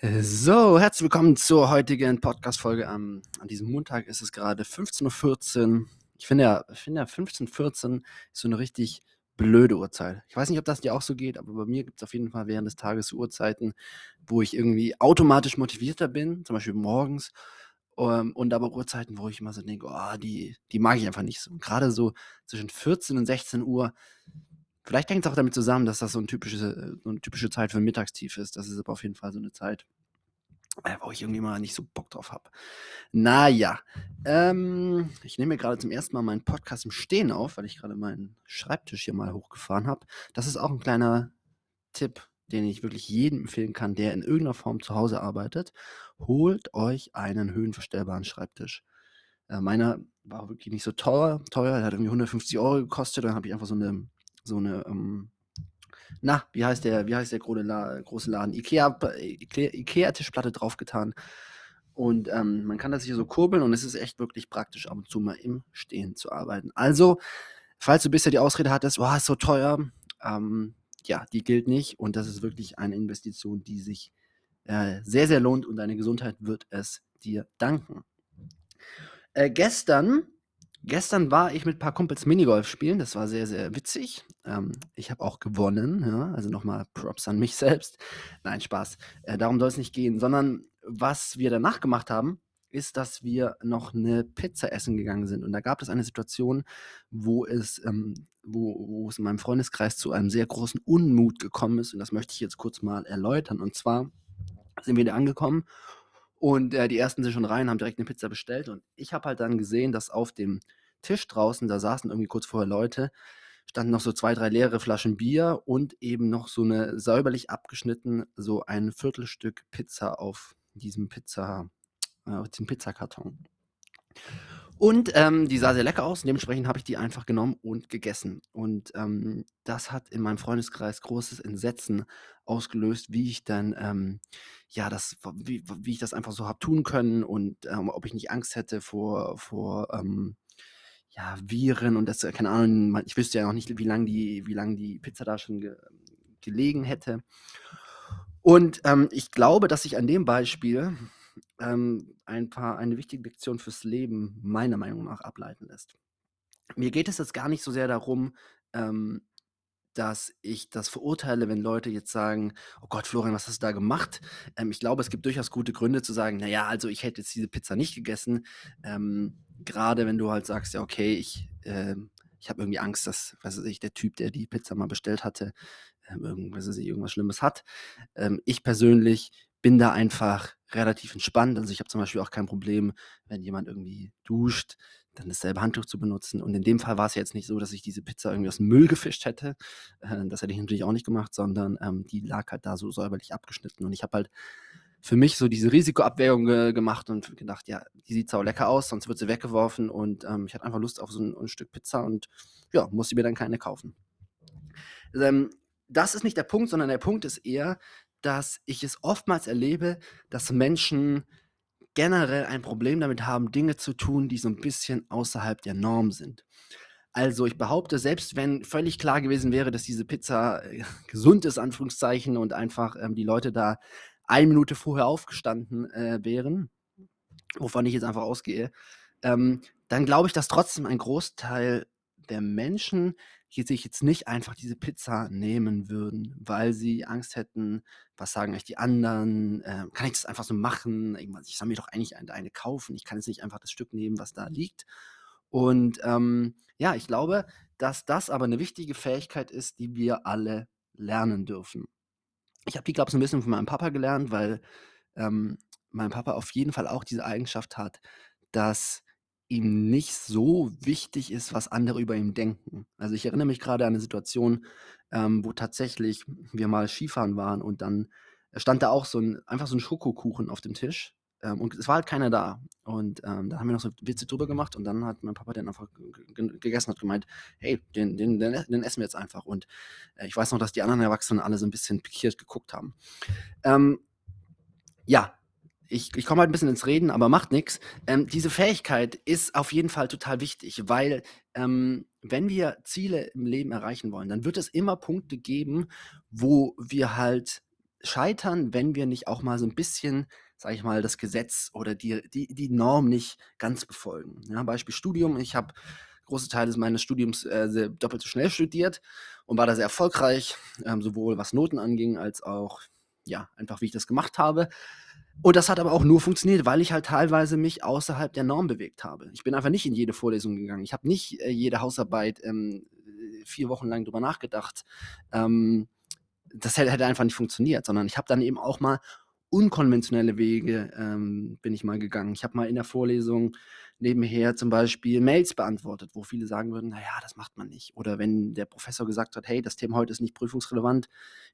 So, herzlich willkommen zur heutigen Podcast-Folge. Am- an diesem Montag ist es gerade 15.14 Uhr. Ich finde ja, ich ja 15.14 Uhr ist so eine richtig blöde Uhrzeit. Ich weiß nicht, ob das dir auch so geht, aber bei mir gibt es auf jeden Fall während des Tages Uhrzeiten, wo ich irgendwie automatisch motivierter bin, zum Beispiel morgens. Ähm, und aber Uhrzeiten, wo ich immer so denke, oh, die, die mag ich einfach nicht so. Gerade so zwischen 14 und 16 Uhr Vielleicht hängt es auch damit zusammen, dass das so, ein typische, so eine typische Zeit für Mittagstief ist. Das ist aber auf jeden Fall so eine Zeit, äh, wo ich irgendwie mal nicht so Bock drauf habe. Naja, ähm, ich nehme mir gerade zum ersten Mal meinen Podcast im Stehen auf, weil ich gerade meinen Schreibtisch hier mal hochgefahren habe. Das ist auch ein kleiner Tipp, den ich wirklich jedem empfehlen kann, der in irgendeiner Form zu Hause arbeitet. Holt euch einen höhenverstellbaren Schreibtisch. Äh, meiner war wirklich nicht so teuer, teuer, der hat irgendwie 150 Euro gekostet. Dann habe ich einfach so eine so eine, ähm, na, wie heißt der, wie heißt der große, La große Laden? Ikea, Ikea, Ikea Tischplatte draufgetan. Und ähm, man kann das hier so kurbeln und es ist echt wirklich praktisch, ab und zu mal im Stehen zu arbeiten. Also, falls du bisher die Ausrede hattest, oh, ist so teuer, ähm, ja, die gilt nicht und das ist wirklich eine Investition, die sich äh, sehr, sehr lohnt und deine Gesundheit wird es dir danken. Äh, gestern Gestern war ich mit ein paar Kumpels Minigolf spielen. Das war sehr, sehr witzig. Ähm, ich habe auch gewonnen, ja, also nochmal Props an mich selbst. Nein, Spaß. Äh, darum soll es nicht gehen, sondern was wir danach gemacht haben, ist, dass wir noch eine Pizza essen gegangen sind. Und da gab es eine Situation, wo es, ähm, wo, wo es in meinem Freundeskreis zu einem sehr großen Unmut gekommen ist. Und das möchte ich jetzt kurz mal erläutern. Und zwar sind wir da angekommen und äh, die ersten sind schon rein, haben direkt eine Pizza bestellt. Und ich habe halt dann gesehen, dass auf dem Tisch draußen, da saßen irgendwie kurz vorher Leute, standen noch so zwei, drei leere Flaschen Bier und eben noch so eine säuberlich abgeschnitten, so ein Viertelstück Pizza auf diesem Pizza, äh, auf diesem Pizzakarton. Und ähm, die sah sehr lecker aus. Dementsprechend habe ich die einfach genommen und gegessen. Und ähm, das hat in meinem Freundeskreis großes Entsetzen ausgelöst, wie ich dann, ähm, ja, das, wie, wie ich das einfach so habe tun können und ähm, ob ich nicht Angst hätte vor, vor ähm, ja, Viren und das, keine Ahnung, ich wüsste ja noch nicht, wie lange die, lang die Pizza da schon ge, gelegen hätte. Und ähm, ich glaube, dass ich an dem Beispiel ähm, ein paar, eine wichtige Lektion fürs Leben meiner Meinung nach ableiten lässt. Mir geht es jetzt gar nicht so sehr darum, ähm, dass ich das verurteile, wenn Leute jetzt sagen, oh Gott, Florian, was hast du da gemacht? Ähm, ich glaube, es gibt durchaus gute Gründe zu sagen, naja, also ich hätte jetzt diese Pizza nicht gegessen. Ähm, Gerade wenn du halt sagst, ja, okay, ich, äh, ich habe irgendwie Angst, dass, was weiß ich, der Typ, der die Pizza mal bestellt hatte, ähm, irgendwas, irgendwas Schlimmes hat. Ähm, ich persönlich bin da einfach relativ entspannt. Also ich habe zum Beispiel auch kein Problem, wenn jemand irgendwie duscht, dann dasselbe Handtuch zu benutzen. Und in dem Fall war es jetzt nicht so, dass ich diese Pizza irgendwie aus dem Müll gefischt hätte. Äh, das hätte ich natürlich auch nicht gemacht, sondern ähm, die lag halt da so säuberlich abgeschnitten. Und ich habe halt für mich so diese Risikoabwägung ge gemacht und gedacht, ja, die sieht sau lecker aus, sonst wird sie weggeworfen. Und ähm, ich hatte einfach Lust auf so ein, ein, Stück Pizza und ja, musste mir dann keine kaufen. Ähm, das ist nicht der Punkt, sondern der Punkt ist eher, dass ich es oftmals erlebe, dass Menschen generell ein Problem damit haben, Dinge zu tun, die so ein bisschen außerhalb der Norm sind. Also ich behaupte, selbst wenn völlig klar gewesen wäre, dass diese Pizza äh, gesund ist, Anführungszeichen, und einfach ähm, die Leute da eine Minute vorher aufgestanden äh, wären, wovon ich jetzt einfach ausgehe, ähm, dann glaube ich, dass trotzdem ein Großteil der Menschen die sich jetzt nicht einfach diese Pizza nehmen würden, weil sie Angst hätten, was sagen eigentlich die anderen, äh, kann ich das einfach so machen? Ich soll mir doch eigentlich eine, eine kaufen, ich kann jetzt nicht einfach das Stück nehmen, was da liegt. Und ähm, ja, ich glaube, dass das aber eine wichtige Fähigkeit ist, die wir alle lernen dürfen. Ich habe die, glaube ich, so ein bisschen von meinem Papa gelernt, weil ähm, mein Papa auf jeden Fall auch diese Eigenschaft hat, dass ihm nicht so wichtig ist, was andere über ihn denken. Also ich erinnere mich gerade an eine Situation, ähm, wo tatsächlich wir mal Skifahren waren und dann stand da auch so ein, einfach so ein Schokokuchen auf dem Tisch. Ähm, und es war halt keiner da. Und ähm, da haben wir noch so Witze drüber gemacht und dann hat mein Papa den einfach gegessen und gemeint, hey, den, den, den, den, essen wir jetzt einfach. Und äh, ich weiß noch, dass die anderen Erwachsenen alle so ein bisschen pikiert geguckt haben. Ähm, ja, ich, ich komme halt ein bisschen ins Reden, aber macht nichts. Ähm, diese Fähigkeit ist auf jeden Fall total wichtig, weil ähm, wenn wir Ziele im Leben erreichen wollen, dann wird es immer Punkte geben, wo wir halt scheitern, wenn wir nicht auch mal so ein bisschen, sage ich mal, das Gesetz oder die die die Norm nicht ganz befolgen. Ja, Beispiel Studium. Ich habe große Teile meines Studiums äh, doppelt so schnell studiert und war da sehr erfolgreich, ähm, sowohl was Noten anging, als auch, ja, einfach wie ich das gemacht habe. Und das hat aber auch nur funktioniert, weil ich halt teilweise mich außerhalb der Norm bewegt habe. Ich bin einfach nicht in jede Vorlesung gegangen. Ich habe nicht äh, jede Hausarbeit ähm, vier Wochen lang drüber nachgedacht. Ähm, das hätte, hätte einfach nicht funktioniert, sondern ich habe dann eben auch mal unkonventionelle Wege ähm, bin ich mal gegangen. Ich habe mal in der Vorlesung nebenher zum Beispiel Mails beantwortet, wo viele sagen würden, naja, das macht man nicht. Oder wenn der Professor gesagt hat, hey, das Thema heute ist nicht prüfungsrelevant,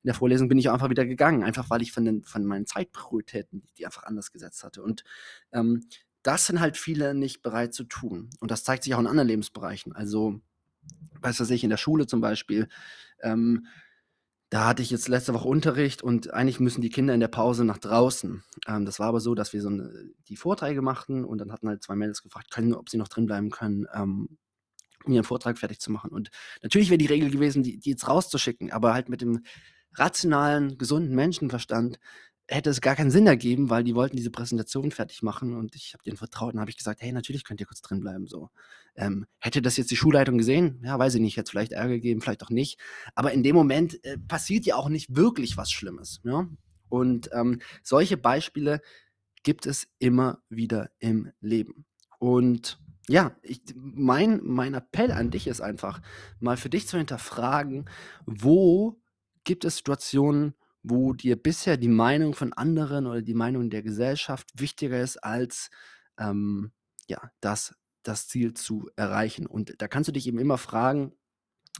in der Vorlesung bin ich einfach wieder gegangen, einfach weil ich von, den, von meinen Zeitprioritäten die einfach anders gesetzt hatte. Und ähm, das sind halt viele nicht bereit zu tun. Und das zeigt sich auch in anderen Lebensbereichen. Also, weiß was ich, in der Schule zum Beispiel, ähm, da hatte ich jetzt letzte Woche Unterricht und eigentlich müssen die Kinder in der Pause nach draußen. Ähm, das war aber so, dass wir so 'ne die Vorträge machten und dann hatten halt zwei Mädels gefragt, können ob sie noch drin bleiben können, ähm, um ihren Vortrag fertig zu machen. Und natürlich wäre die Regel gewesen, die die jetzt rauszuschicken, aber halt mit dem rationalen, gesunden Menschenverstand hätte es gar keinen Sinn ergeben, weil die wollten diese Präsentation fertig machen und ich habe denen vertraut und habe ich gesagt: „Hey, natürlich könnt ihr kurz drin bleiben“, so. Ähm, hätte das jetzt die Schulleitung gesehen? Ja, weiß ich nicht, hätte vielleicht Ärger gegeben, vielleicht auch nicht. Aber in dem Moment, äh, passiert ja auch nicht wirklich was Schlimmes, ja? Und, ähm, solche Beispiele gibt es immer wieder im Leben. Und ja, ich mein mein Appell an dich ist einfach, mal für dich zu hinterfragen, wo gibt es Situationen, wo dir bisher die Meinung von anderen oder die Meinung der Gesellschaft wichtiger ist als, ähm, ja, das das Ziel zu erreichen. Und da kannst du dich eben immer fragen: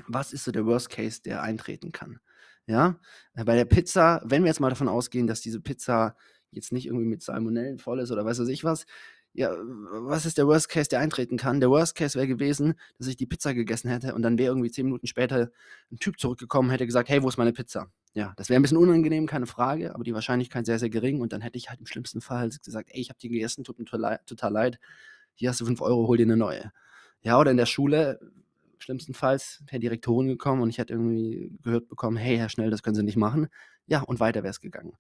„Was ist so der Worst Case, der eintreten kann?“ Ja? Äh, bei der Pizza, wenn wir jetzt mal davon ausgehen, dass diese Pizza jetzt nicht irgendwie mit Salmonellen voll ist oder weiß weiß ich was, ja, was ist der Worst Case, der eintreten kann? Der Worst Case wäre gewesen, dass ich die Pizza gegessen hätte und dann wäre irgendwie 10 Minuten später ein Typ zurückgekommen, hätte gesagt: „Hey, wo ist meine Pizza?“ Ja, das wäre ein bisschen unangenehm, keine Frage, aber die Wahrscheinlichkeit sehr, sehr gering und dann hätte ich halt im schlimmsten Fall gesagt: „Ey, ich habe die gegessen, tut mir total leid. Hier hast du 5 Euro, hol dir eine neue.“ Ja, oder in der Schule, schlimmstenfalls wäre Direktorin gekommen und ich hätte irgendwie gehört bekommen: „Hey, Herr Schnell, das können Sie nicht machen.“ Ja, und weiter wäre es gegangen.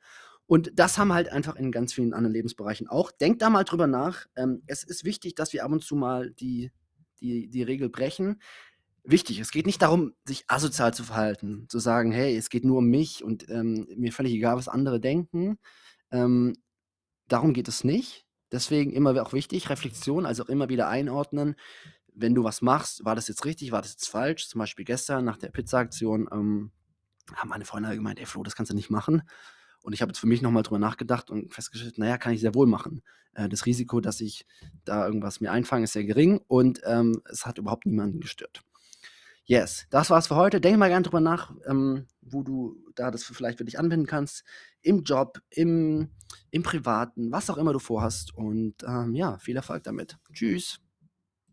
Und das haben wir halt einfach in ganz vielen anderen Lebensbereichen auch. Denkt da mal drüber nach. Ähm, es ist wichtig, dass wir ab und zu mal die die die Regel brechen. Wichtig, es geht nicht darum, sich asozial zu verhalten, zu sagen: „Hey, es geht nur um mich und, ähm, mir völlig egal, was andere denken.“ Ähm, darum geht es nicht. Deswegen immer auch wichtig, Reflexion, also auch immer wieder einordnen. Wenn du was machst, war das jetzt richtig, war das jetzt falsch? Zum Beispiel gestern nach der Pizza-Aktion, ähm, haben meine Freunde gemeint: „Ey Flo, das kannst du nicht machen.“ Und ich habe jetzt für mich noch mal drüber nachgedacht und festgestellt, na ja, kann ich sehr wohl machen. Äh, das Risiko, dass ich da irgendwas mir einfange, ist sehr gering und, ähm, es hat überhaupt niemanden gestört. Yes, das war's für heute. Denke mal gerne drüber nach, ähm, wo du da das vielleicht für dich anwenden kannst. Im Job, im im Privaten, was auch immer du vorhast und, ähm, ja, viel Erfolg damit. Tschüss.